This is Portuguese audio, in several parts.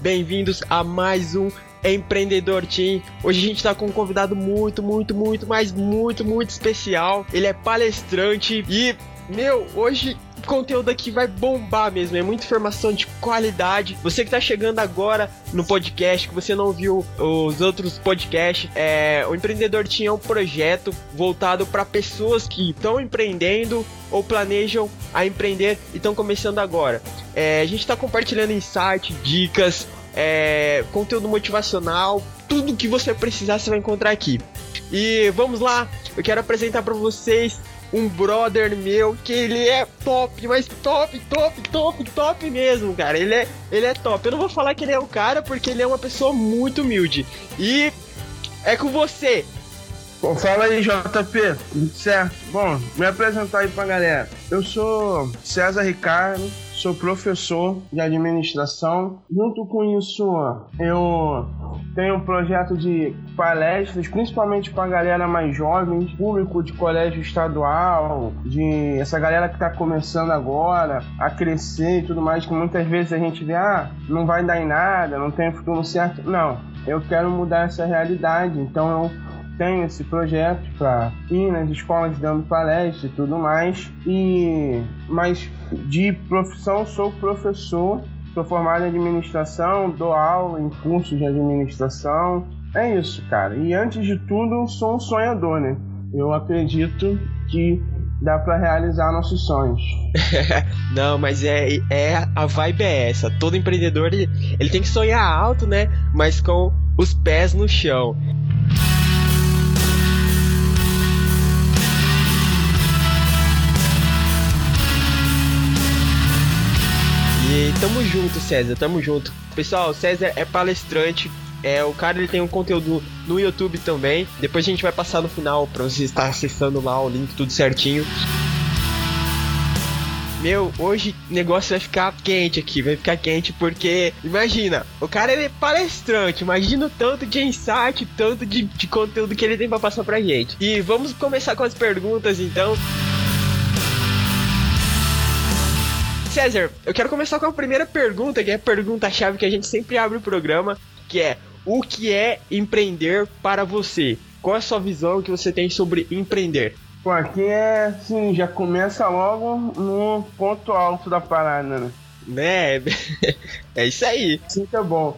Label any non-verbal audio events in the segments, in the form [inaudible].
bem-vindos a mais um Empreendedor Team. Hoje a gente está com um convidado muito, muito, muito, mas muito, muito especial. Ele é palestrante e, meu, hoje conteúdo aqui vai bombar mesmo, é muita informação de qualidade. Você que tá chegando agora no podcast, que você não viu os outros podcasts, é, o Empreendedor tinha um projeto voltado para pessoas que estão empreendendo ou planejam a empreender e estão começando agora. É, a gente está compartilhando insights, dicas, é, conteúdo motivacional, tudo que você precisar você vai encontrar aqui. E vamos lá, eu quero apresentar para vocês um brother meu que ele é top, mas top, top, top, top mesmo, cara. Ele é, ele é top. Eu não vou falar que ele é o cara porque ele é uma pessoa muito humilde. E é com você. Bom, fala aí, JP. Certo. Bom, me apresentar aí pra galera. Eu sou César Ricardo, sou professor de administração. Junto com isso, eu tenho um projeto de palestras, principalmente para a galera mais jovem, público de colégio estadual, de essa galera que está começando agora a crescer e tudo mais, que muitas vezes a gente vê, ah, não vai dar em nada, não tem futuro certo. Não, eu quero mudar essa realidade, então eu tenho esse projeto para ir nas escolas dando palestra e tudo mais. E mas de profissão sou professor, sou formado em administração, dou aula em cursos de administração. É isso, cara. E antes de tudo, sou um sonhador, né? Eu acredito que dá para realizar nossos sonhos. [laughs] Não, mas é, é a vibe é essa. Todo empreendedor ele, ele tem que sonhar alto, né? Mas com os pés no chão. E tamo junto, César, tamo junto. Pessoal, César é palestrante, é, o cara ele tem um conteúdo no YouTube também. Depois a gente vai passar no final pra você estar acessando lá o link tudo certinho. Meu, hoje o negócio vai ficar quente aqui, vai ficar quente porque, imagina, o cara ele é palestrante, imagina o tanto de insight, tanto de, de conteúdo que ele tem pra passar pra gente. E vamos começar com as perguntas então. César, eu quero começar com a primeira pergunta, que é a pergunta-chave que a gente sempre abre o programa, que é: o que é empreender para você? Qual é a sua visão que você tem sobre empreender? Pô, aqui é, sim, já começa logo no ponto alto da parada, né? Né? [laughs] É isso aí. Sim, tá bom.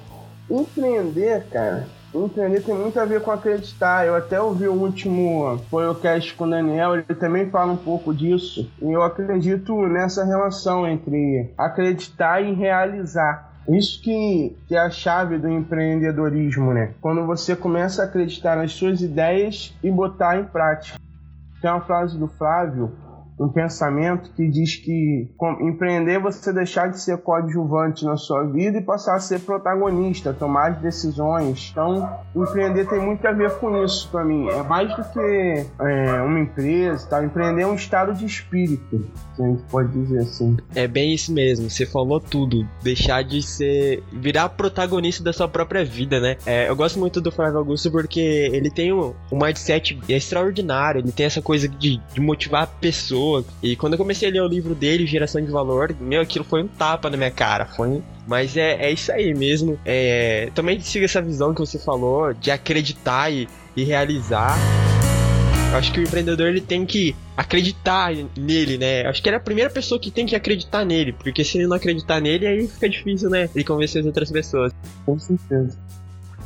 Empreender, cara, Empreender tem muito a ver com acreditar. Eu até ouvi o último podcast com o Daniel, ele também fala um pouco disso. E eu acredito nessa relação entre acreditar e realizar. Isso que, que é a chave do empreendedorismo, né? Quando você começa a acreditar nas suas ideias e botar em prática. Tem uma frase do Flávio um pensamento que diz que empreender é você deixar de ser coadjuvante na sua vida e passar a ser protagonista, tomar as decisões. Então, empreender tem muito a ver com isso para mim. É mais do que é, uma empresa, tá? Empreender é um estado de espírito, se a gente pode dizer assim. É bem isso mesmo. Você falou tudo. Deixar de ser, virar protagonista da sua própria vida, né? É, eu gosto muito do Flávio Augusto porque ele tem um, um mindset extraordinário. Ele tem essa coisa de, de motivar pessoas pessoa. E quando eu comecei a ler o livro dele, Geração de Valor, meu, aquilo foi um tapa na minha cara. Foi Mas é, é isso aí mesmo. É, também siga essa visão que você falou de acreditar e, e realizar. Eu acho que o empreendedor ele tem que acreditar nele, né? Acho que ele é a primeira pessoa que tem que acreditar nele, porque se ele não acreditar nele, aí fica difícil, né? Ele convencer as outras pessoas. Com certeza.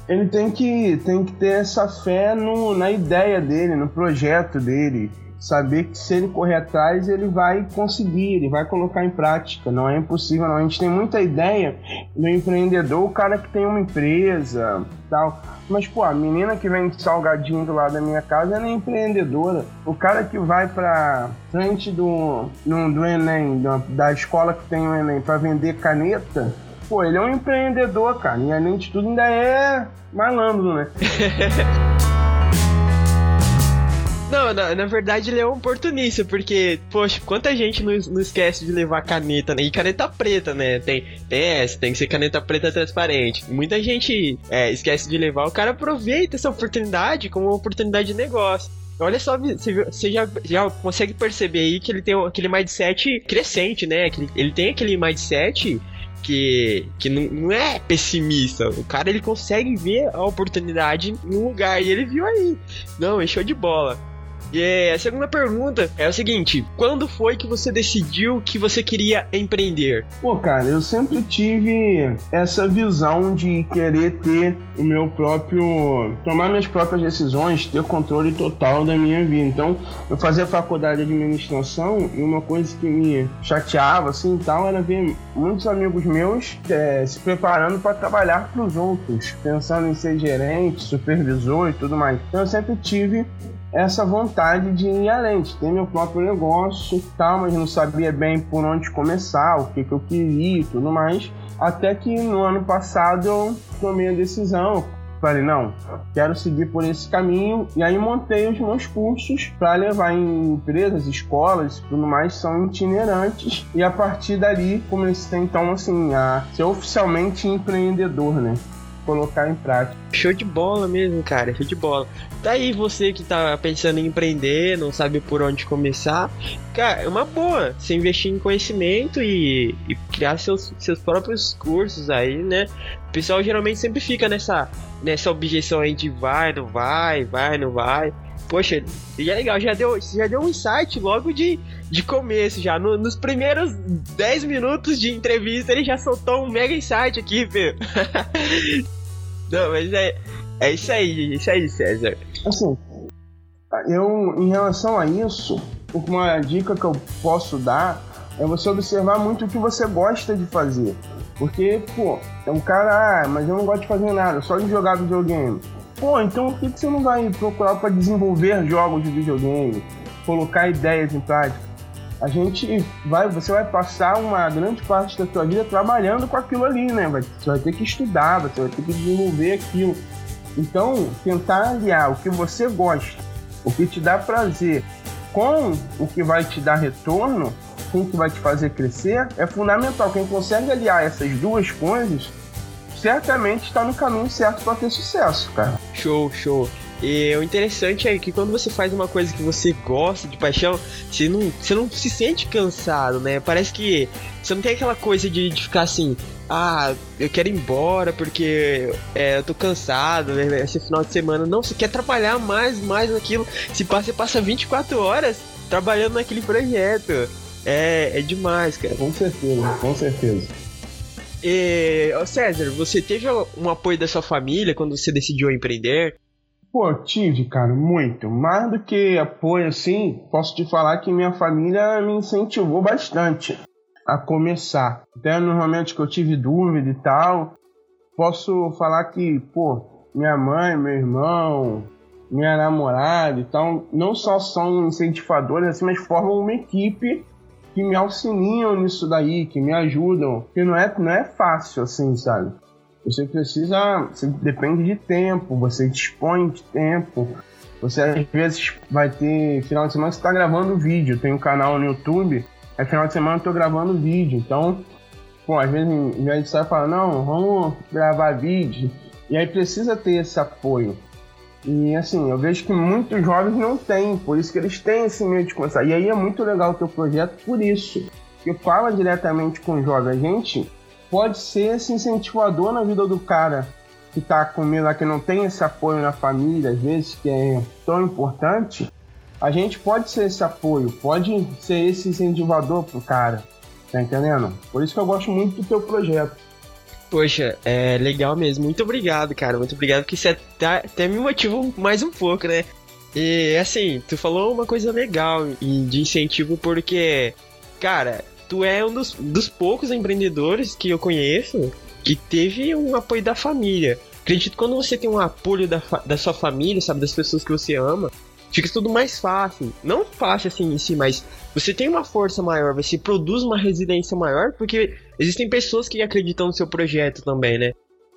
Ele tem que, tem que ter essa fé no, na ideia dele, no projeto dele saber que se ele correr atrás, ele vai conseguir, ele vai colocar em prática. Não é impossível, não. A gente tem muita ideia do empreendedor, o cara que tem uma empresa tal. Mas, pô, a menina que vem de salgadinho do lado da minha casa, ela é empreendedora. O cara que vai pra frente do, do, do Enem, da, da escola que tem o Enem, para vender caneta, pô, ele é um empreendedor, cara. E além de tudo, ainda é malandro, né? [laughs] Não, na, na, verdade ele é um oportunista, porque, poxa, quanta gente não, não esquece de levar caneta, né? E caneta preta, né? Tem, tem essa, tem que ser caneta preta transparente. Muita gente é, esquece de levar, o cara aproveita essa oportunidade como uma oportunidade de negócio. Olha só, você já, já consegue perceber aí que ele tem aquele mindset crescente, né? Ele tem aquele mindset que, que não, não, é pessimista. O cara ele consegue ver a oportunidade um lugar e ele viu aí. Não, é show de bola. E a segunda pergunta é o seguinte: quando foi que você decidiu que você queria empreender? Pô, cara, eu sempre tive essa visão de querer ter o meu próprio. tomar minhas próprias decisões, ter controle total da minha vida. Então, eu fazia faculdade de administração e uma coisa que me chateava assim e tal era ver muitos amigos meus é, se preparando para trabalhar para os outros, pensando em ser gerente, supervisor e tudo mais. Então, eu sempre tive essa vontade de ir além, de ter meu próprio negócio tal, mas não sabia bem por onde começar, o que, que eu queria e tudo mais. Até que no ano passado eu tomei a decisão, falei, não, quero seguir por esse caminho. E aí montei os meus cursos para levar em empresas, escolas e tudo mais, são itinerantes. E a partir dali comecei então assim a ser oficialmente empreendedor, né? Colocar em prática. Show de bola mesmo, cara, show de bola. Tá você que tá pensando em empreender, não sabe por onde começar, cara, é uma boa você investir em conhecimento e, e criar seus, seus próprios cursos aí, né? O pessoal geralmente sempre fica nessa, nessa objeção aí de vai, não vai, vai, não vai. Poxa, e é legal, já deu, já deu um insight logo de, de começo, já. No, nos primeiros 10 minutos de entrevista, ele já soltou um mega insight aqui, Fê. [laughs] Não, mas é, é isso aí, é isso aí, César. Assim, eu, em relação a isso, uma dica que eu posso dar é você observar muito o que você gosta de fazer. Porque, pô, é um cara, ah, mas eu não gosto de fazer nada, só de jogar videogame. Pô, então por que você não vai procurar para desenvolver jogos de videogame, colocar ideias em prática? A gente vai, você vai passar uma grande parte da sua vida trabalhando com aquilo ali, né? Você vai ter que estudar, você vai ter que desenvolver aquilo. Então, tentar aliar o que você gosta, o que te dá prazer, com o que vai te dar retorno, com o que vai te fazer crescer, é fundamental. Quem consegue aliar essas duas coisas, certamente está no caminho certo para ter sucesso, cara. Show, show. E o interessante é que quando você faz uma coisa que você gosta de paixão, você não, você não se sente cansado, né? Parece que você não tem aquela coisa de, de ficar assim, ah, eu quero ir embora porque é, eu tô cansado, né? esse final de semana. Não, você quer trabalhar mais, mais naquilo. Se passa, você passa 24 horas trabalhando naquele projeto. É, é demais, cara. Com certeza, com certeza. E, César, você teve um apoio da sua família quando você decidiu empreender? Pô, tive, cara, muito. Mais do que apoio, assim, posso te falar que minha família me incentivou bastante a começar. Até normalmente que eu tive dúvida e tal, posso falar que, pô, minha mãe, meu irmão, minha namorada e tal, não só são incentivadores, assim, mas formam uma equipe que me auxiliam nisso daí, que me ajudam. Porque não é, não é fácil, assim, sabe? Você precisa, você depende de tempo, você dispõe de tempo. Você às vezes vai ter final de semana você está gravando vídeo, tem um canal no YouTube, é final de semana eu tô gravando vídeo, então, pô, às vezes em vez de sair falar, não, vamos gravar vídeo, e aí precisa ter esse apoio. E assim, eu vejo que muitos jovens não têm, por isso que eles têm esse meio de começar. E aí é muito legal o teu projeto por isso. Que fala diretamente com o jovem. A gente pode ser esse incentivador na vida do cara que tá com medo, que não tem esse apoio na família, às vezes, que é tão importante. A gente pode ser esse apoio, pode ser esse incentivador pro cara. Tá entendendo? Por isso que eu gosto muito do teu projeto. Poxa, é legal mesmo. Muito obrigado, cara. Muito obrigado, porque você até, até me motiva mais um pouco, né? E assim, tu falou uma coisa legal de incentivo, porque, cara, tu é um dos, dos poucos empreendedores que eu conheço que teve um apoio da família. Acredito que quando você tem um apoio da, da sua família, sabe, das pessoas que você ama, fica tudo mais fácil. Não fácil assim em si, mas você tem uma força maior, você produz uma residência maior, porque existem pessoas que acreditam no seu projeto também, né?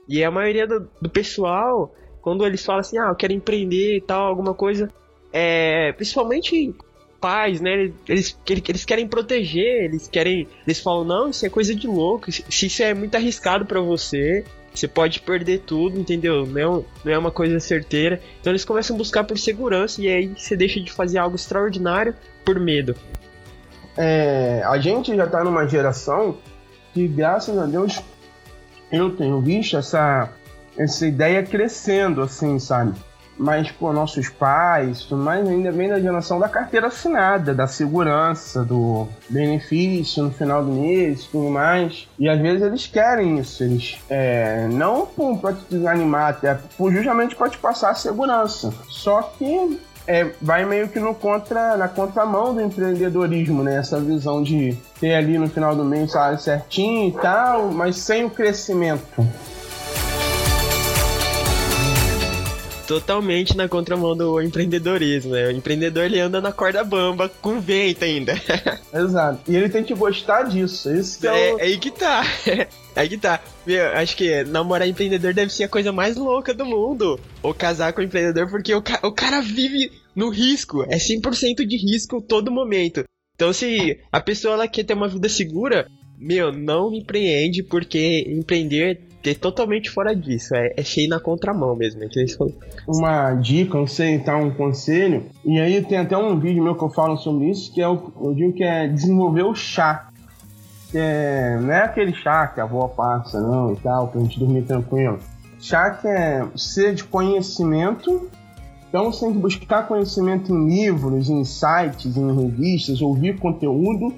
E a maioria do, do pessoal, quando eles falam assim, ah, eu quero empreender e tal, alguma coisa, é, principalmente pais, né? Eles, eles querem proteger, eles querem. Eles falam, não, isso é coisa de louco. Se isso é muito arriscado para você, você pode perder tudo, entendeu? Não é, não é uma coisa certeira. Então eles começam a buscar por segurança e aí você deixa de fazer algo extraordinário por medo. É, a gente já tá numa geração que graças a Deus eu tenho visto essa, essa ideia crescendo, assim, sabe? Mas, pô, nossos pais, mais, ainda vem da geração da carteira assinada, da segurança, do benefício no final do mês, tudo mais. E às vezes eles querem isso, eles é, não para te desanimar, até justamente para te passar a segurança. Só que é, vai meio que no contra, na contramão do empreendedorismo, né? Essa visão de ter ali no final do mês salário certinho e tal, mas sem o crescimento. Totalmente na contramão do empreendedorismo, né? O empreendedor ele anda na corda bamba com vento ainda. [laughs] Exato. E ele tem que gostar disso. É isso que é, é, o... é aí que tá. [laughs] Aí que tá. Meu, acho que namorar empreendedor deve ser a coisa mais louca do mundo. Ou casar com empreendedor, porque o, ca o cara vive no risco. É 100% de risco todo momento. Então, se a pessoa ela quer ter uma vida segura, meu, não empreende, porque empreender é totalmente fora disso. É, é cheio na contramão mesmo. É uma dica, não sei, tá um conselho. E aí tem até um vídeo meu que eu falo sobre isso, que é o, eu digo que é desenvolver o chá. É, não é aquele chá que a avó passa, não, e tal, pra gente dormir tranquilo. Chá que é ser de conhecimento então você tem que buscar conhecimento em livros, em sites, em revistas, ouvir conteúdo.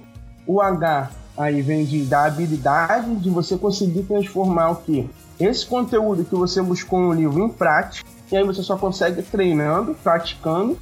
O H aí vem de, da habilidade de você conseguir transformar o que? Esse conteúdo que você buscou no livro em prática, e aí você só consegue treinando, praticando.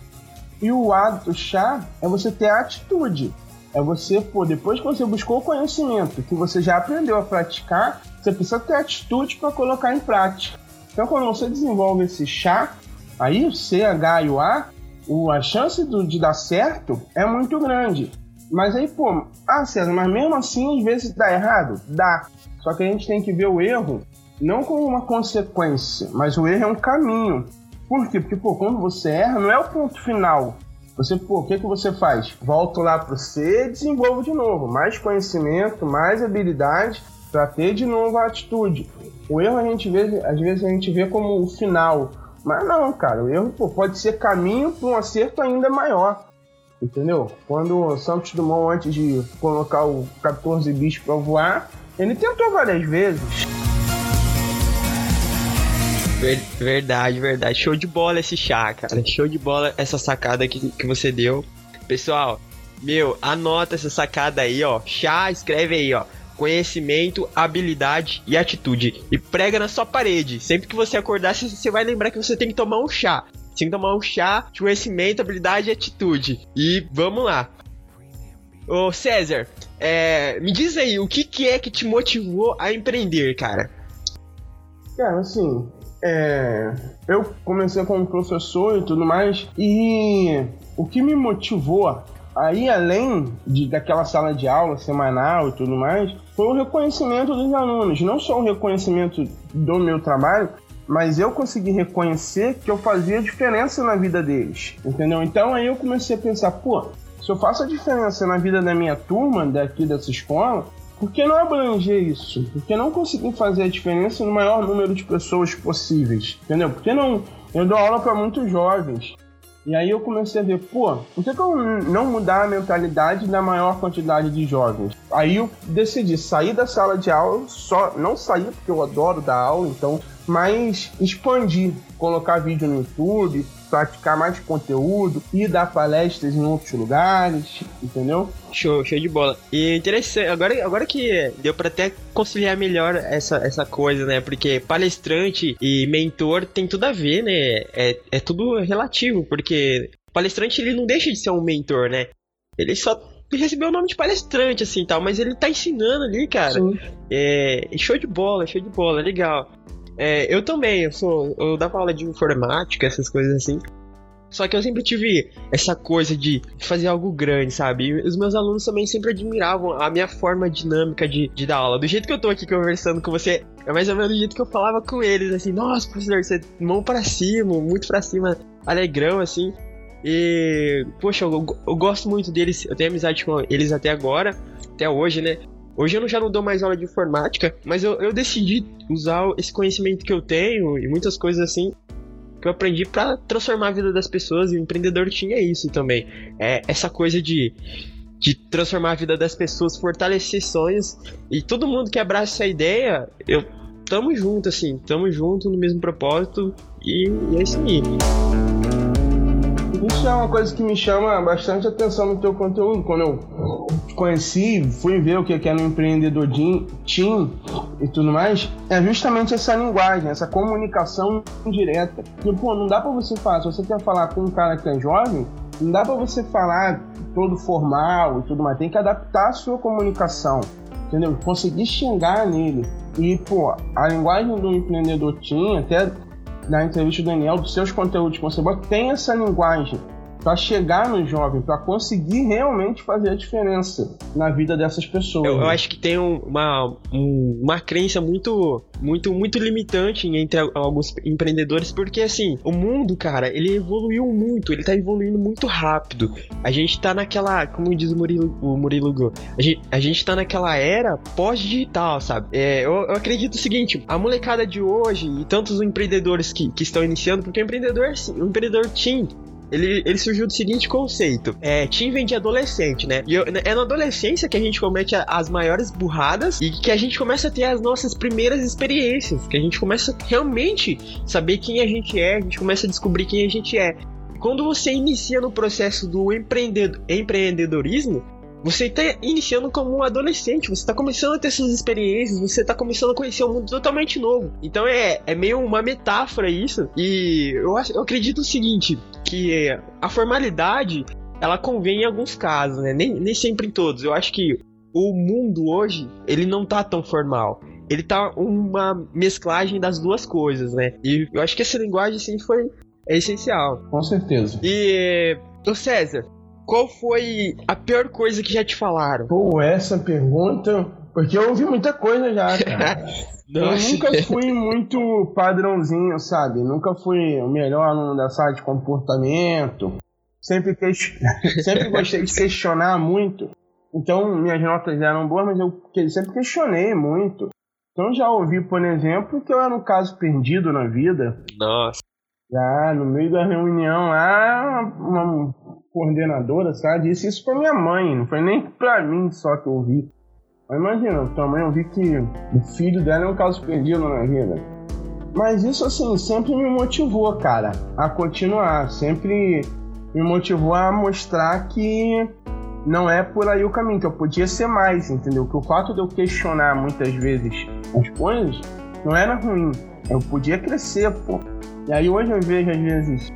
E o hábito chá é você ter atitude. É você, pô, depois que você buscou o conhecimento, que você já aprendeu a praticar, você precisa ter atitude para colocar em prática. Então, quando você desenvolve esse chá, Aí o C, H e o A, o, a chance do, de dar certo é muito grande. Mas aí, pô, ah, César, mas mesmo assim às vezes dá errado? Dá. Só que a gente tem que ver o erro não como uma consequência, mas o erro é um caminho. Por quê? Porque, pô, quando você erra, não é o ponto final. Você, pô, o que, que você faz? Volto lá pro C e desenvolvo de novo. Mais conhecimento, mais habilidade para ter de novo a atitude. O erro a gente vê, às vezes a gente vê como o final, mas não, cara, o erro pô, pode ser caminho para um acerto ainda maior. Entendeu? Quando o Santos Dumont, antes de colocar o 14 bis para voar, ele tentou várias vezes. Verdade, verdade. Show de bola esse chá, cara. Show de bola essa sacada que, que você deu. Pessoal, meu, anota essa sacada aí, ó. Chá, escreve aí, ó conhecimento, habilidade e atitude. E prega na sua parede. Sempre que você acordar, você vai lembrar que você tem que tomar um chá. Tem que tomar um chá de conhecimento, habilidade e atitude. E vamos lá. Ô César, é, me diz aí, o que, que é que te motivou a empreender, cara? Cara, assim, é, eu comecei como professor e tudo mais, e o que me motivou Aí, além de, daquela sala de aula semanal e tudo mais, foi o reconhecimento dos alunos. Não só o reconhecimento do meu trabalho, mas eu consegui reconhecer que eu fazia diferença na vida deles, entendeu? Então aí eu comecei a pensar, pô, se eu faço a diferença na vida da minha turma daqui dessa escola, por que não abranger isso? Por que não conseguir fazer a diferença no maior número de pessoas possíveis, entendeu? Por que não... Eu dou aula para muitos jovens, e aí eu comecei a ver, pô, por que, que eu não mudar a mentalidade da maior quantidade de jovens? Aí eu decidi sair da sala de aula, só não sair porque eu adoro dar aula, então, mas expandir, colocar vídeo no YouTube, praticar mais conteúdo e dar palestras em outros lugares, entendeu? Show, show de bola. E interessante, agora, agora que deu para até conciliar melhor essa, essa coisa, né? Porque palestrante e mentor tem tudo a ver, né? É, é tudo relativo, porque palestrante ele não deixa de ser um mentor, né? Ele só recebeu o nome de palestrante, assim, tal, mas ele tá ensinando ali, cara. Sim. É, show de bola, show de bola, legal. É, eu também, eu sou. Eu dava aula de informática, essas coisas assim. Só que eu sempre tive essa coisa de fazer algo grande, sabe? E os meus alunos também sempre admiravam a minha forma dinâmica de, de dar aula. Do jeito que eu tô aqui conversando com você, é mais ou menos do jeito que eu falava com eles, assim, nossa, professor, você mão para cima, muito para cima, alegrão, assim. E, poxa, eu, eu gosto muito deles, eu tenho amizade com eles até agora, até hoje, né? Hoje eu já não dou mais aula de informática, mas eu, eu decidi usar esse conhecimento que eu tenho e muitas coisas assim que eu aprendi para transformar a vida das pessoas e o empreendedor tinha isso também. É essa coisa de de transformar a vida das pessoas, fortalecer sonhos. E todo mundo que abraça essa ideia, eu tamo junto, assim, tamo junto no mesmo propósito e, e é isso aí. Isso é uma coisa que me chama bastante atenção no teu conteúdo. Quando eu conheci, fui ver o que é no empreendedor team e tudo mais, é justamente essa linguagem, essa comunicação direta. Porque, pô, não dá pra você falar, se você quer falar com um cara que é jovem, não dá pra você falar todo formal e tudo mais. Tem que adaptar a sua comunicação, entendeu? Conseguir chegar nele. E, pô, a linguagem do empreendedor tinha, até na entrevista do Daniel, dos seus conteúdos que você bota, tem essa linguagem para chegar no jovem, para conseguir realmente fazer a diferença na vida dessas pessoas. Eu, eu acho que tem uma, um, uma crença muito, muito, muito limitante entre alguns empreendedores, porque assim, o mundo, cara, ele evoluiu muito, ele tá evoluindo muito rápido. A gente tá naquela, como diz o Murilo, o Murilo Go, a gente, a gente tá naquela era pós-digital, sabe? É, eu, eu, acredito o seguinte, a molecada de hoje e tantos empreendedores que, que estão iniciando, porque o empreendedor, o empreendedor team, ele, ele surgiu do seguinte conceito: é, Tim vem de adolescente, né? E eu, é na adolescência que a gente comete as maiores burradas e que a gente começa a ter as nossas primeiras experiências, que a gente começa realmente saber quem a gente é, a gente começa a descobrir quem a gente é. Quando você inicia no processo do empreendedorismo, você está iniciando como um adolescente, você está começando a ter suas experiências, você está começando a conhecer um mundo totalmente novo. Então é, é meio uma metáfora isso. E eu, eu acredito o seguinte, que a formalidade ela convém em alguns casos, né? Nem, nem sempre em todos. Eu acho que o mundo hoje, ele não tá tão formal. Ele tá uma mesclagem das duas coisas, né? E eu acho que essa linguagem, sim, foi é essencial. Com certeza. E, o César, qual foi a pior coisa que já te falaram? Pô, essa pergunta. Porque eu ouvi muita coisa já, [laughs] cara. eu nunca fui muito padrãozinho, sabe? Nunca fui o melhor aluno da sala de comportamento. Sempre, que... [laughs] sempre gostei de questionar muito. Então, minhas notas eram boas, mas eu sempre questionei muito. Então, já ouvi, por exemplo, que eu era um caso perdido na vida. Nossa. Já no meio da reunião lá, uma coordenadora, sabe, disse isso pra minha mãe, não foi nem pra mim só que eu ouvi. Imagina, tua mãe ouvi que o filho dela é um caso perdido na vida. Mas isso, assim, sempre me motivou, cara, a continuar. Sempre me motivou a mostrar que não é por aí o caminho, que eu podia ser mais, entendeu? Que o fato de eu questionar muitas vezes as coisas não era ruim. Eu podia crescer, pô. E aí hoje eu vejo, às vezes,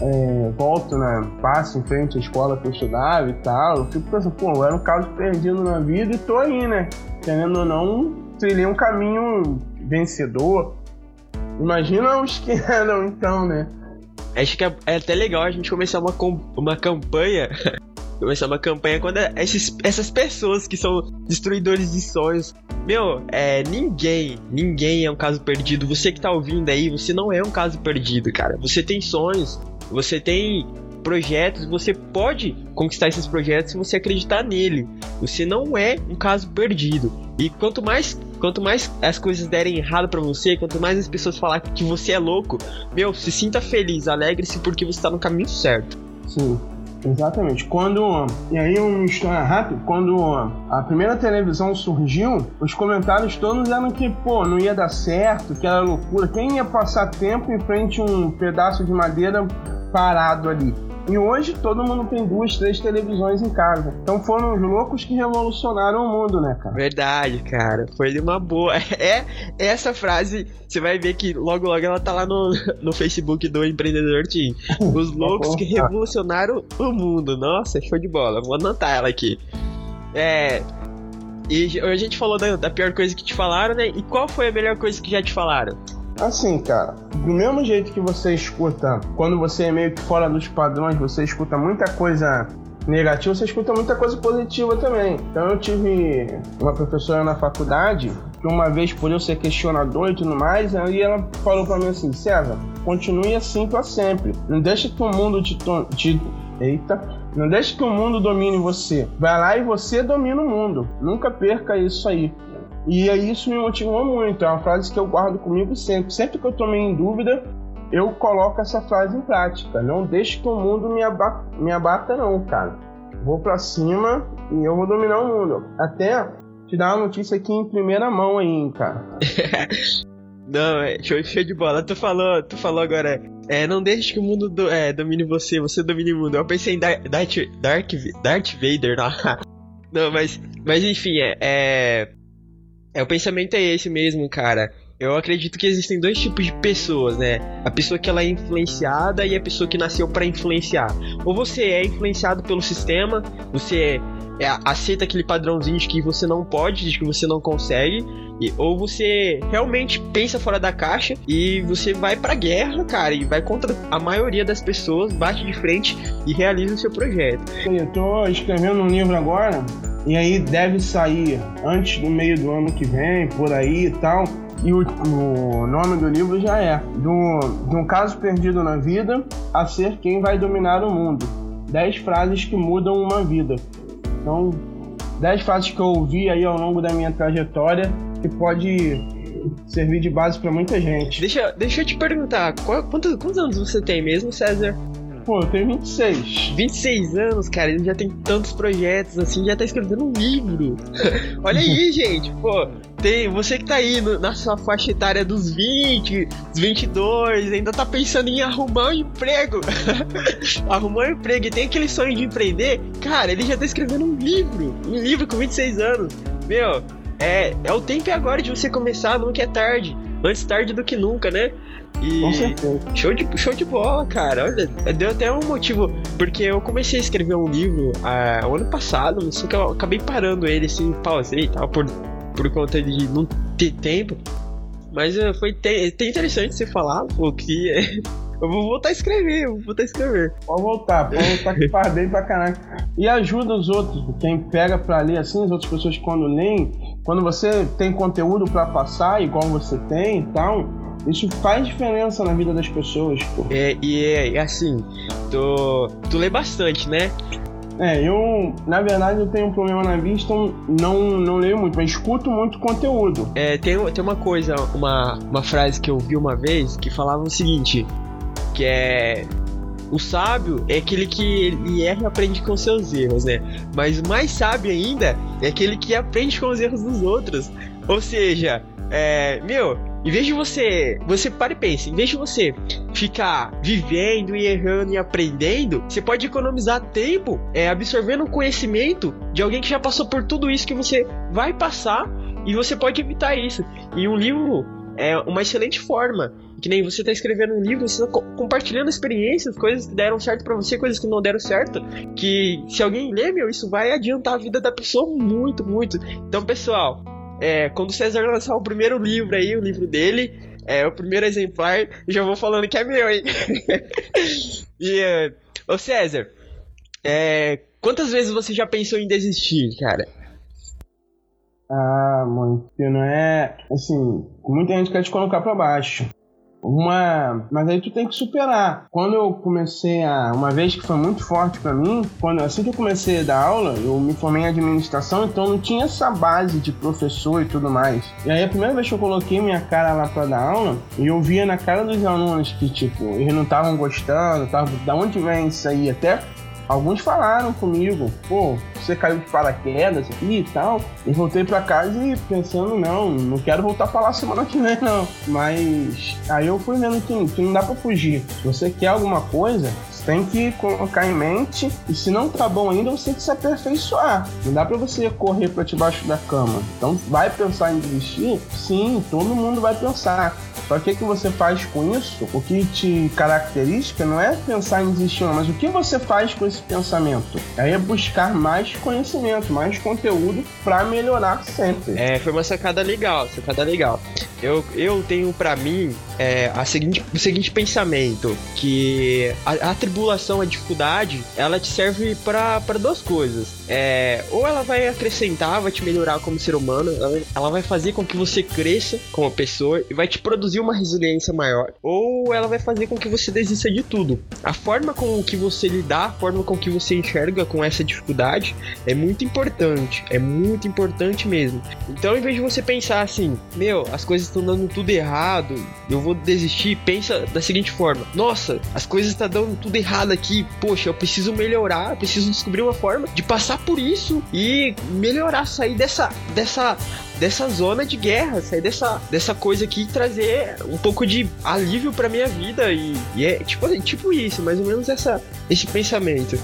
é, volto, né, passo em frente à escola que eu estudava e tal, eu fico pensando, pô, eu era um caso perdido na vida e tô aí, né? Querendo ou não, trilhei um caminho vencedor. Imagina os que [laughs] eram então, né? Acho que é, é até legal a gente começar uma, uma campanha [laughs] começar uma campanha quando esses, essas pessoas que são destruidores de sonhos. Meu, é, ninguém, ninguém é um caso perdido. Você que tá ouvindo aí, você não é um caso perdido, cara. Você tem sonhos, você tem projetos, você pode conquistar esses projetos se você acreditar nele. Você não é um caso perdido. E quanto mais, quanto mais as coisas derem errado para você, quanto mais as pessoas falarem que você é louco, meu, se sinta feliz, alegre-se porque você tá no caminho certo. Sim. Exatamente. Quando. E aí, uma história rápida: quando a primeira televisão surgiu, os comentários todos eram que, pô, não ia dar certo, que era loucura. Quem ia passar tempo em frente a um pedaço de madeira parado ali? E hoje todo mundo tem duas, três televisões em casa. Então foram os loucos que revolucionaram o mundo, né, cara? Verdade, cara. Foi de uma boa. É essa frase, você vai ver que logo logo ela tá lá no, no Facebook do Empreendedor Team. Os loucos que revolucionaram o mundo. Nossa, show de bola. Vou anotar ela aqui. É. E a gente falou da, da pior coisa que te falaram, né? E qual foi a melhor coisa que já te falaram? Assim, cara, do mesmo jeito que você escuta, quando você é meio que fora dos padrões, você escuta muita coisa negativa, você escuta muita coisa positiva também. Então eu tive uma professora na faculdade que uma vez por eu ser questionador e tudo mais, aí ela falou para mim assim, César, continue assim para sempre. Não deixe que o mundo te, te Eita. Não deixe que o mundo domine você. Vai lá e você domina o mundo. Nunca perca isso aí. E isso me motivou muito. É uma frase que eu guardo comigo sempre. Sempre que eu tomei em dúvida, eu coloco essa frase em prática. Não deixe que o mundo me, aba me abata, não, cara. vou pra cima e eu vou dominar o mundo. Até te dar uma notícia aqui em primeira mão aí, cara. [laughs] Não, é show, show de bola. Tu falou, tu falou agora, é, não deixe que o mundo do, é, domine você, você domine o mundo. Eu pensei em Darth, Darth, Darth Vader, não. [laughs] não, mas, mas enfim, é, é, é, o pensamento é esse mesmo, cara. Eu acredito que existem dois tipos de pessoas, né? A pessoa que ela é influenciada e a pessoa que nasceu para influenciar. Ou você é influenciado pelo sistema, você é, aceita aquele padrãozinho de que você não pode, de que você não consegue, e, ou você realmente pensa fora da caixa e você vai pra guerra, cara, e vai contra a maioria das pessoas, bate de frente e realiza o seu projeto. Eu tô escrevendo um livro agora, e aí deve sair antes do meio do ano que vem, por aí e tal. E o, o, nome do livro já é do, De um caso perdido na vida a ser quem vai dominar o mundo. 10 frases que mudam uma vida. Então, 10 frases que eu ouvi aí ao longo da minha trajetória que pode servir de base para muita gente. Deixa, deixa eu te perguntar, qual, quantos, quantos anos você tem mesmo, César? Pô, eu tenho 26. 26 anos, cara, ele já tem tantos projetos, assim, já tá escrevendo um livro. [laughs] Olha aí, [laughs] gente, pô, tem você que tá aí no, na sua faixa etária dos 20, dos 22, ainda tá pensando em arrumar um emprego. [laughs] arrumar um emprego e tem aquele sonho de empreender, cara, ele já tá escrevendo um livro, um livro com 26 anos. Meu, é, é o tempo agora de você começar, nunca é tarde. Antes tarde do que nunca, né? E show de, show de bola, cara. Olha, deu até um motivo. Porque eu comecei a escrever um livro ah, ano passado, só que eu acabei parando ele assim, pausei e tal, por, por conta de não ter tempo. Mas uh, foi até interessante você falar, pô, que [laughs] eu vou voltar a escrever, vou voltar a escrever. Pode voltar, pode voltar que faz bem pra caralho. E ajuda os outros, quem pega pra ler assim, as outras pessoas quando leem, quando você tem conteúdo para passar, igual você tem e tal, isso faz diferença na vida das pessoas, pô. É, e é, é assim, tu, tu lê bastante, né? É, eu, na verdade, eu tenho um problema na vista, não, não leio muito, mas escuto muito conteúdo. É, tem, tem uma coisa, uma, uma frase que eu vi uma vez que falava o seguinte: que é o sábio é aquele que ele erra e aprende com seus erros, né? Mas o mais sábio ainda é aquele que aprende com os erros dos outros. Ou seja, é, meu, em vez de você, você para e pense, em vez de você ficar vivendo e errando e aprendendo, você pode economizar tempo é, absorvendo conhecimento de alguém que já passou por tudo isso que você vai passar e você pode evitar isso. E um livro é uma excelente forma que nem você tá escrevendo um livro, você tá co compartilhando experiências, coisas que deram certo para você, coisas que não deram certo. Que se alguém ler, meu, isso vai adiantar a vida da pessoa muito, muito. Então, pessoal, é, quando o César lançar o primeiro livro aí, o livro dele, é o primeiro exemplar, já vou falando que é meu, hein? [laughs] e, uh, ô César, é, quantas vezes você já pensou em desistir, cara? Ah, muito. Não é. Assim, muita gente quer te colocar pra baixo uma. Mas aí tu tem que superar. Quando eu comecei a. Uma vez que foi muito forte para mim, quando assim que eu comecei a dar aula, eu me formei em administração, então não tinha essa base de professor e tudo mais. E aí a primeira vez que eu coloquei minha cara lá para dar aula, e eu via na cara dos alunos que, tipo, eles não estavam gostando, tava, da onde vem isso aí? Até alguns falaram comigo, pô, você caiu de paraquedas aqui e tal. E voltei para casa e pensando, não, não quero voltar a falar semana que vem, não. Mas aí eu fui vendo que, que não dá para fugir. Se você quer alguma coisa, você tem que colocar em mente e se não tá bom ainda, você tem que se aperfeiçoar. Não dá para você correr para debaixo da cama. Então, vai pensar em desistir? Sim, todo mundo vai pensar. Só que o que você faz com isso, o que te caracteriza não é pensar em desistir, mas o que você faz com esse pensamento? Aí é buscar mais conhecimento, mais conteúdo para melhorar sempre. É, foi uma sacada legal, sacada legal. Eu, eu tenho para mim é, a seguinte, o seguinte pensamento: que a, a tribulação, a dificuldade, ela te serve para duas coisas. É, ou ela vai acrescentar, vai te melhorar como ser humano, ela, ela vai fazer com que você cresça como pessoa e vai te produzir uma resiliência maior, ou ela vai fazer com que você desista de tudo. A forma com que você lidar, a forma com que você enxerga com essa dificuldade é muito importante, é muito importante mesmo. Então, em vez de você pensar assim, meu, as coisas estão dando tudo errado, eu vou desistir. Pensa da seguinte forma: Nossa, as coisas estão tá dando tudo errado aqui. Poxa, eu preciso melhorar, eu preciso descobrir uma forma de passar por isso e melhorar, sair dessa, dessa dessa zona de guerra, sair dessa, dessa coisa aqui e trazer um pouco de alívio para minha vida e, e, é tipo, tipo isso, mais ou menos essa, esse pensamento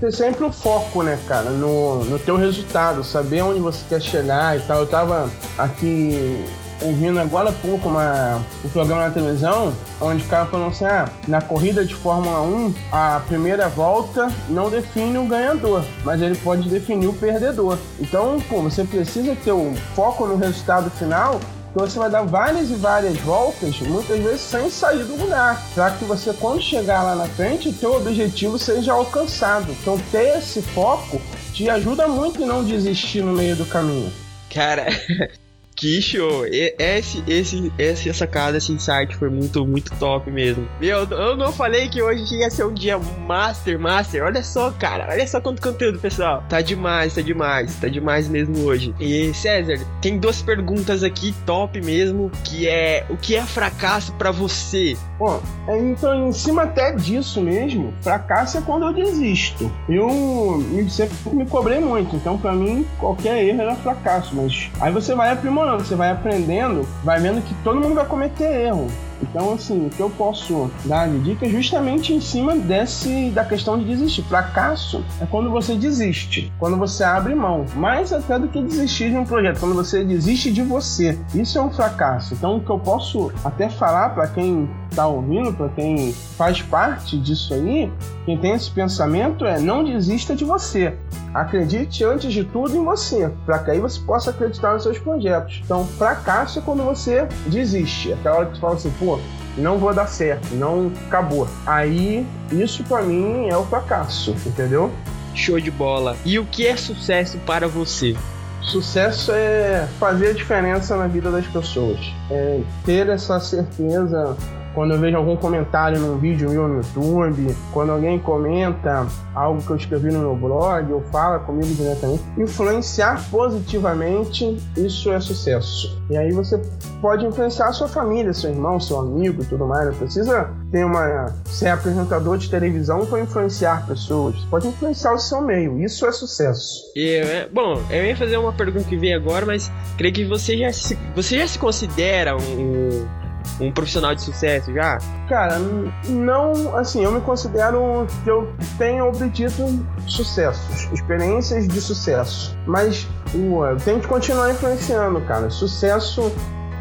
ter sempre o foco, né, cara, no, no teu resultado, saber onde você quer chegar e tal. Eu tava aqui ouvindo agora há pouco uma, um programa na televisão onde o cara falou assim: ah, na corrida de Fórmula 1, a primeira volta não define o ganhador, mas ele pode definir o perdedor. Então, pô, você precisa ter o foco no resultado final então você vai dar várias e várias voltas, muitas vezes sem sair do lugar, para que você, quando chegar lá na frente, o teu objetivo seja alcançado. Então ter esse foco te ajuda muito em não desistir no meio do caminho. Cara, [laughs] Que show! Esse, esse, essa sacada, esse insight foi muito, muito top mesmo. Meu, eu não falei que hoje ia ser um dia master, master. Olha só, cara. Olha só quanto conteúdo, pessoal. Tá demais, tá demais. Tá demais mesmo hoje. E César, tem duas perguntas aqui top mesmo, que é o que é fracasso para você? Bom, é, então em cima até disso mesmo, fracasso é quando eu desisto. Eu sempre me cobrei muito, então para mim qualquer erro era fracasso, mas aí você vai aprimorando você vai aprendendo, vai vendo que todo mundo vai cometer erro. Então, assim, o que eu posso dar de dica é justamente em cima desse da questão de desistir. Fracasso é quando você desiste, quando você abre mão. Mais até do que desistir de um projeto, quando você desiste de você. Isso é um fracasso. Então, o que eu posso até falar para quem está ouvindo, para quem faz parte disso aí, quem tem esse pensamento é não desista de você. Acredite antes de tudo em você, para que aí você possa acreditar nos seus projetos. Então, fracasso é quando você desiste. Aquela hora que você fala assim, pô, não vou dar certo, não acabou. Aí, isso para mim é o fracasso, entendeu? Show de bola. E o que é sucesso para você? Sucesso é fazer a diferença na vida das pessoas. É ter essa certeza quando eu vejo algum comentário num vídeo meu no YouTube, quando alguém comenta algo que eu escrevi no meu blog ou fala comigo diretamente, influenciar positivamente, isso é sucesso. E aí você pode influenciar a sua família, seu irmão, seu amigo e tudo mais. Não precisa ter uma ser apresentador de televisão para influenciar pessoas. Pode influenciar o seu meio. Isso é sucesso. E, é, bom, eu ia fazer uma pergunta que vem agora, mas creio que você já se, você já se considera um um profissional de sucesso já? Cara, não, assim, eu me considero que eu tenho obtido sucessos, experiências de sucesso. Mas uh, eu tenho que continuar influenciando, cara. Sucesso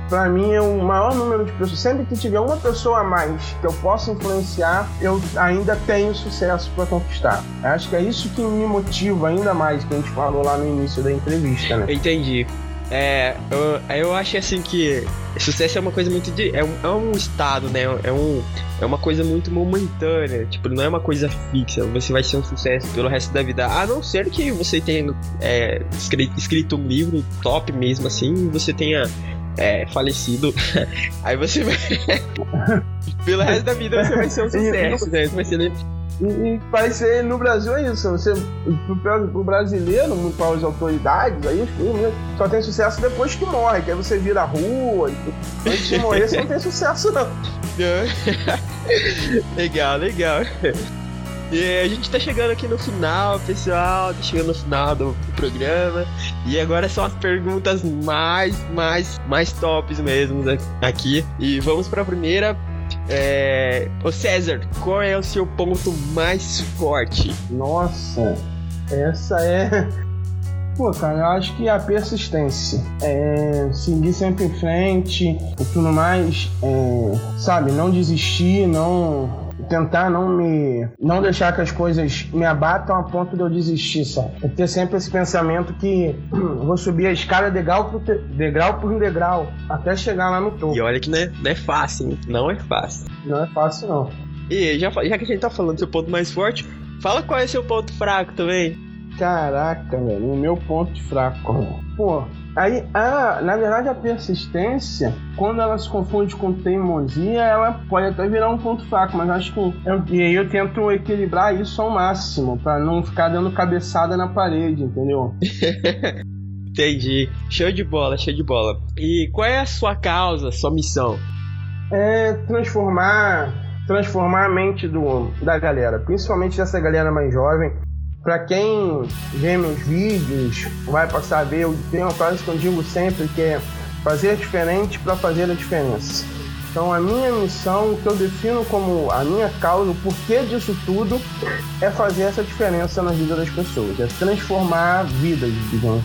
para mim é o maior número de pessoas. Sempre que tiver uma pessoa a mais que eu possa influenciar, eu ainda tenho sucesso para conquistar. Acho que é isso que me motiva ainda mais que a gente falou lá no início da entrevista, né? Entendi. É, eu, eu acho assim que sucesso é uma coisa muito de. É um, é um estado, né? É, um, é uma coisa muito momentânea. Tipo, não é uma coisa fixa. Você vai ser um sucesso pelo resto da vida. A não ser que você tenha é, escrito, escrito um livro top mesmo assim, e você tenha é, falecido. [laughs] Aí você vai. [laughs] pelo resto da vida você vai ser um [laughs] sucesso. né? Você vai ser e, e vai ser no Brasil é isso. Você, pro, pro brasileiro, para as autoridades, aí só tem sucesso depois que morre, que aí você vira rua. E, antes de morrer, você não tem sucesso, não. [laughs] legal, legal. E a gente tá chegando aqui no final, pessoal. Tá chegando no final do, programa. E agora são as perguntas mais, mais, mais tops mesmo aqui. E vamos pra primeira é... Ô César, qual é o seu ponto mais forte? Nossa, essa é. Pô, cara, eu acho que a persistência. É seguir sempre em frente e tudo mais. É, sabe, não desistir, não tentar não me não deixar que as coisas me abatam a ponto de eu desistir, sabe? É ter sempre esse pensamento que [clears throat] vou subir a escada degrau por degrau por degrau até chegar lá no topo. E olha que não é, não é fácil, hein? não é fácil. Não é fácil não. E já, já que a gente tá falando do seu ponto mais forte, fala qual é seu ponto fraco também. Caraca, velho, o meu ponto fraco. Pô, Aí, a, na verdade, a persistência, quando ela se confunde com teimosia, ela pode até virar um ponto fraco, mas acho que eu, e aí eu tento equilibrar isso ao máximo, para não ficar dando cabeçada na parede, entendeu? [laughs] Entendi. Show de bola, show de bola. E qual é a sua causa, sua missão? É transformar, transformar a mente do, da galera, principalmente dessa galera mais jovem. Para quem vê meus vídeos, vai passar a ver, eu tenho uma frase que eu digo sempre que é fazer diferente para fazer a diferença. Então a minha missão, o que eu defino como a minha causa, o porquê disso tudo, é fazer essa diferença na vida das pessoas, é transformar vidas, digamos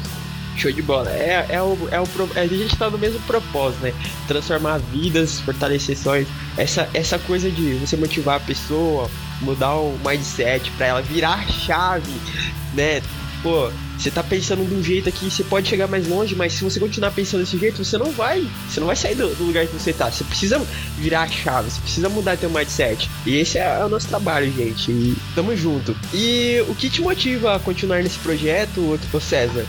Show de bola. É, é, o, é o, a gente tá no mesmo propósito, né? Transformar vidas, fortalecer sonhos. Essa, essa coisa de você motivar a pessoa, mudar o mindset para ela virar chave, né? Pô, você tá pensando de um jeito aqui, você pode chegar mais longe, mas se você continuar pensando desse jeito, você não vai. Você não vai sair do, do lugar que você tá. Você precisa virar a chave, você precisa mudar teu mindset. E esse é, é o nosso trabalho, gente. E tamo junto. E o que te motiva a continuar nesse projeto, ô César?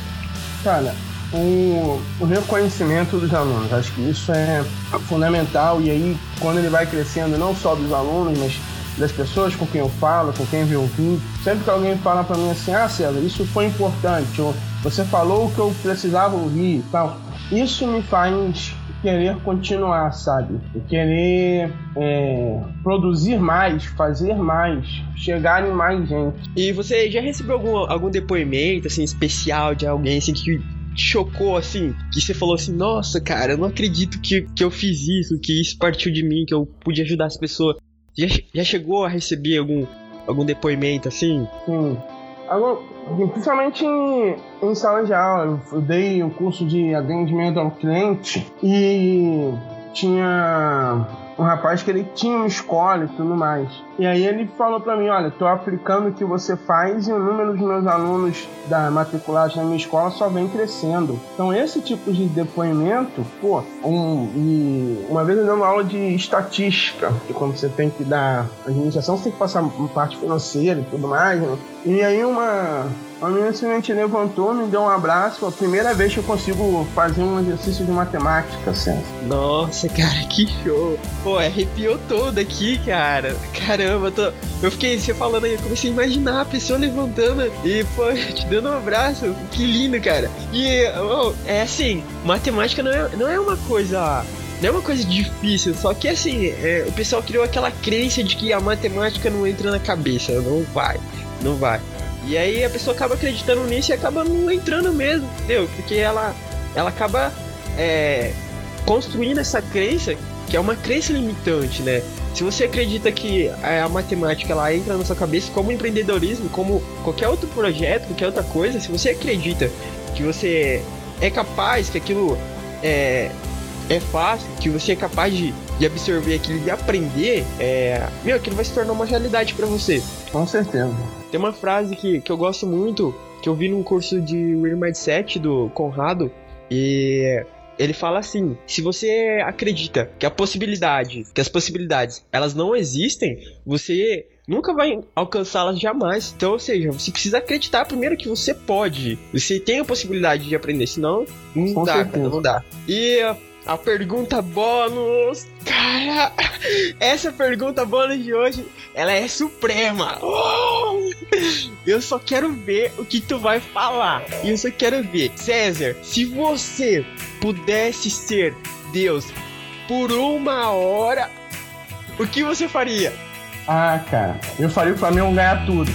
Cara, o, o, reconhecimento dos alunos. Acho que isso é fundamental. E aí, quando ele vai crescendo, não só dos alunos, mas das pessoas com quem eu falo, com quem vê o vídeo. Sempre que alguém fala para mim assim, ah, César, isso foi importante, ou você falou o que eu precisava ouvir e tal, isso me faz querer continuar, sabe? querer é, produzir mais, fazer mais, chegar em mais gente. E você já recebeu algum, algum depoimento assim especial de alguém assim que te chocou, assim, que você falou assim, nossa, cara, eu não acredito que, que eu fiz isso, que isso partiu de mim, que eu pude ajudar as pessoas. Já, já chegou a receber algum, algum depoimento assim? Sim. Principalmente em, em sala de aula. Eu dei o curso de atendimento ao cliente e tinha um rapaz que ele tinha uma escola e tudo mais. E aí ele falou para mim, olha, tô aplicando o que você faz e o número dos meus alunos da matriculados na minha escola só vem crescendo. Então esse tipo de depoimento, pô, um, e uma vez eu dei uma aula de estatística, que quando você tem que dar administração, você tem que passar parte financeira e tudo mais, né? E aí uma a menina simplesmente levantou, me deu um abraço. Foi a primeira vez que eu consigo fazer um exercício de matemática, César. Nossa, cara, que show. Pô, arrepiou todo aqui, cara. Caramba, tô... eu fiquei, você falando aí, eu comecei a imaginar a pessoa levantando e, pô, [laughs] te dando um abraço. Que lindo, cara. E, oh, é assim, matemática não é, não é uma coisa não é uma coisa difícil, só que assim, é, o pessoal criou aquela crença de que a matemática não entra na cabeça, não vai, não vai. E aí a pessoa acaba acreditando nisso e acaba não entrando mesmo, entendeu? Porque ela, ela acaba é, construindo essa crença, que é uma crença limitante, né? Se você acredita que a matemática ela entra na sua cabeça como empreendedorismo, como qualquer outro projeto, qualquer outra coisa, se você acredita que você é capaz, que aquilo é, é fácil, que você é capaz de, de absorver aquilo e aprender, é, meu, aquilo vai se tornar uma realidade para você. Com certeza. Tem uma frase que, que eu gosto muito, que eu vi num curso de Real Mindset do Conrado, e ele fala assim: se você acredita que a possibilidade, que as possibilidades, elas não existem, você nunca vai alcançá-las jamais. Então, ou seja, você precisa acreditar primeiro que você pode. Você tem a possibilidade de aprender, senão não Com dá, não dá. E a pergunta bônus. Cara, essa pergunta bônus de hoje, ela é suprema. Oh! Eu só quero ver o que tu vai falar. E eu só quero ver. César, se você pudesse ser Deus por uma hora, o que você faria? Ah, cara, eu faria o Flamengo ganhar tudo.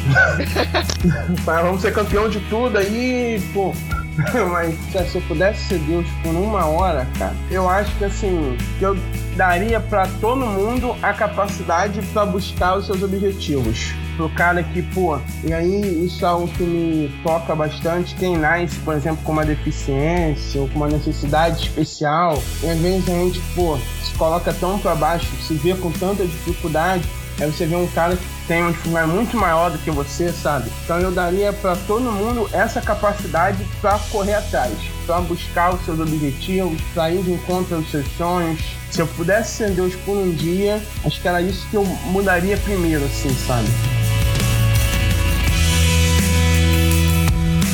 [laughs] Vamos ser campeão de tudo aí, pô [laughs] Mas se eu pudesse ser Deus por uma hora, cara, eu acho que assim, que eu daria para todo mundo a capacidade para buscar os seus objetivos. Pro cara que, pô, e aí isso é algo que me toca bastante. Quem nasce, por exemplo, com uma deficiência ou com uma necessidade especial, e às vezes a gente, pô, se coloca tão para baixo, se vê com tanta dificuldade, aí você vê um cara que tem uma dificuldade muito maior do que você, sabe? Então eu daria para todo mundo essa capacidade para correr atrás, para buscar os seus objetivos, para ir de encontro aos seus sonhos. Se eu pudesse ser Deus por um dia, acho que era isso que eu mudaria primeiro, assim, sabe?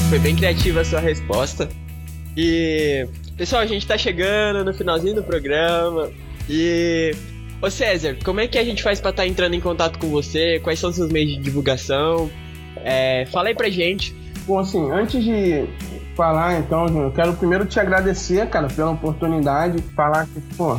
Foi bem criativa a sua resposta. E pessoal, a gente tá chegando no finalzinho do programa e Ô César, como é que a gente faz para estar tá entrando em contato com você? Quais são seus meios de divulgação? É, fala aí pra gente. Bom, assim, antes de falar, então, eu quero primeiro te agradecer, cara, pela oportunidade de falar que, pô,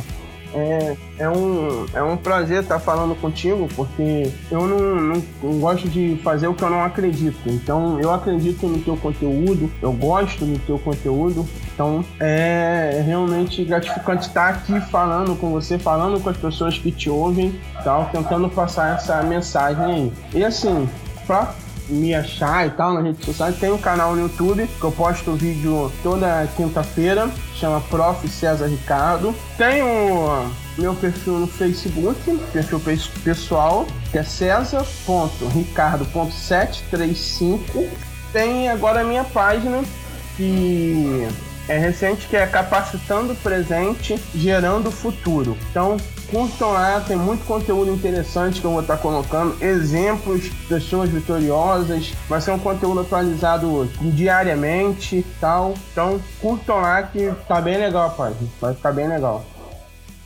é, é, um, é um prazer estar falando contigo, porque eu não, não, não, gosto de fazer o que eu não acredito. Então, eu acredito no teu conteúdo, eu gosto do teu conteúdo. Então, é realmente gratificante estar aqui falando com você, falando com as pessoas que te ouvem, tal, tentando passar essa mensagem aí. E assim, pra me achar e tal na rede social, tem um canal no YouTube que eu posto vídeo toda quinta-feira, chama Prof. César Ricardo. Tem o meu perfil no Facebook, perfil pessoal, que é cesar.ricardo.735. Tem agora a minha página, que é recente, que é Capacitando o Presente, Gerando o Futuro. Então, curtam lá, tem muito conteúdo interessante que eu vou estar colocando, exemplos, pessoas vitoriosas, vai ser um conteúdo atualizado diariamente tal. Então, curtam lá que tá bem legal página, vai ficar bem legal.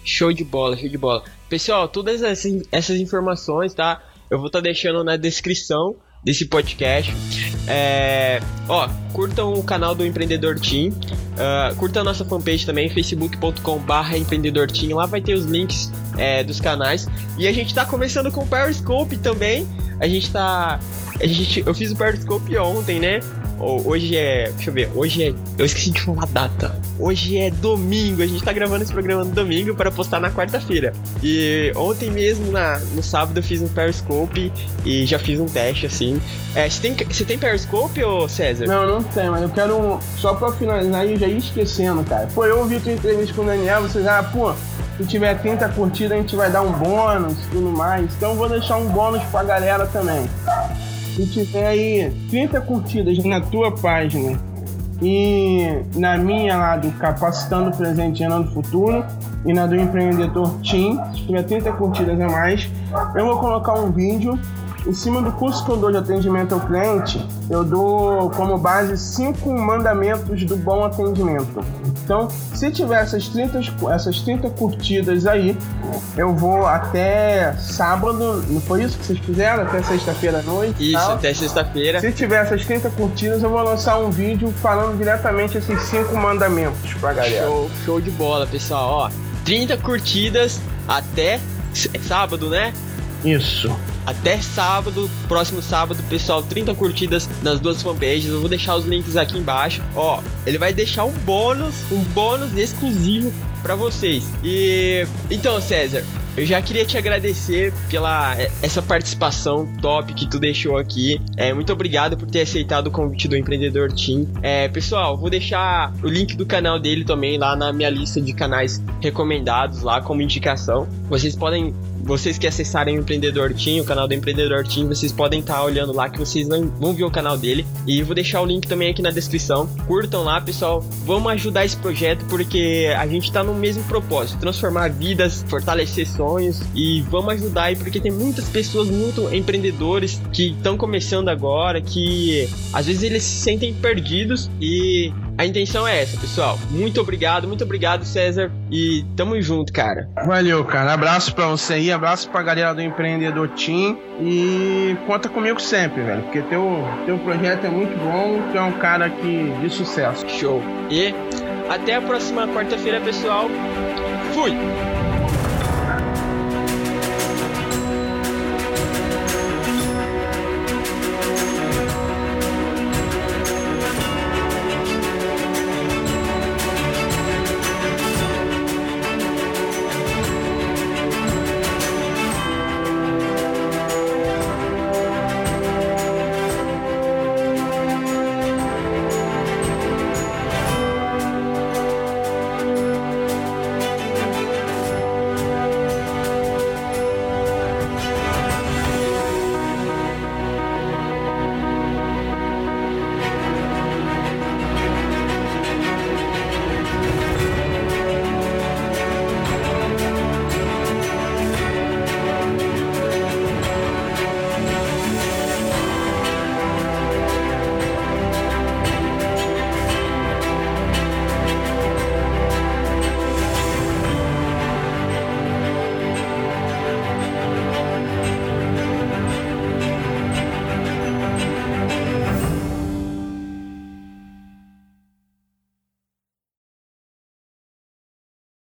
Show de bola, show de bola. Pessoal, todas essas, essas informações, tá? Eu vou estar deixando na descrição desse podcast. É, ó, curtam o canal do Empreendedor Team, uh, curtam a nossa fanpage também, facebook.com/barra Empreendedor Team. Lá vai ter os links é, dos canais. E a gente tá começando com o Periscope também. A gente tá. A gente, eu fiz o Periscope ontem, né? Hoje é. Deixa eu ver. Hoje é. Eu esqueci de falar a data. Hoje é domingo. A gente tá gravando esse programa no domingo para postar na quarta-feira. E ontem mesmo, na, no sábado, eu fiz um Periscope e já fiz um teste assim. É, você tem, você tem Periscope, ô César? Não, não tem, mas eu quero. Só pra finalizar e já ia esquecendo, cara. Pô, eu ouvi tua entrevista com o Daniel, vocês, ah, pô, se tiver 30 curtidas, a gente vai dar um bônus e tudo mais. Então eu vou deixar um bônus pra galera também se tiver aí 30 curtidas na tua página e na minha lá do Capacitando Presente Gerando Futuro e na do Empreendedor Team, se tiver 30 curtidas a mais, eu vou colocar um vídeo em cima do curso que eu dou de atendimento ao cliente, eu dou como base cinco mandamentos do bom atendimento. Então, se tiver essas 30, essas 30 curtidas aí, eu vou até sábado, não foi isso que vocês fizeram? Até sexta-feira à noite? Isso, tal. até sexta-feira. Se tiver essas 30 curtidas, eu vou lançar um vídeo falando diretamente esses cinco mandamentos pra galera. Show, show de bola, pessoal. Ó, 30 curtidas até sábado, né? Isso até sábado, próximo sábado, pessoal, 30 curtidas nas duas fanpages. Eu vou deixar os links aqui embaixo. Ó, ele vai deixar um bônus, um bônus exclusivo para vocês. E então, César, eu já queria te agradecer pela é, essa participação top que tu deixou aqui. É, muito obrigado por ter aceitado o convite do Empreendedor Team. É, pessoal, vou deixar o link do canal dele também lá na minha lista de canais recomendados lá como indicação. Vocês podem vocês que acessarem o Empreendedor Team, o canal do Empreendedor Team, vocês podem estar tá olhando lá que vocês vão, ver o canal dele. E vou deixar o link também aqui na descrição. Curtam lá, pessoal. Vamos ajudar esse projeto porque a gente está no mesmo propósito: transformar vidas, fortalecer sonhos e vamos ajudar aí porque tem muitas pessoas muito empreendedores que estão começando agora, que às vezes eles se sentem perdidos e a intenção é essa, pessoal. Muito obrigado, muito obrigado, César. E tamo junto, cara. Valeu, cara. Abraço pra você aí, abraço pra galera do Empreendedor Team. E conta comigo sempre, velho. Porque teu, teu projeto é muito bom. Tu é um cara que, de sucesso. Show. E até a próxima quarta-feira, pessoal. Fui!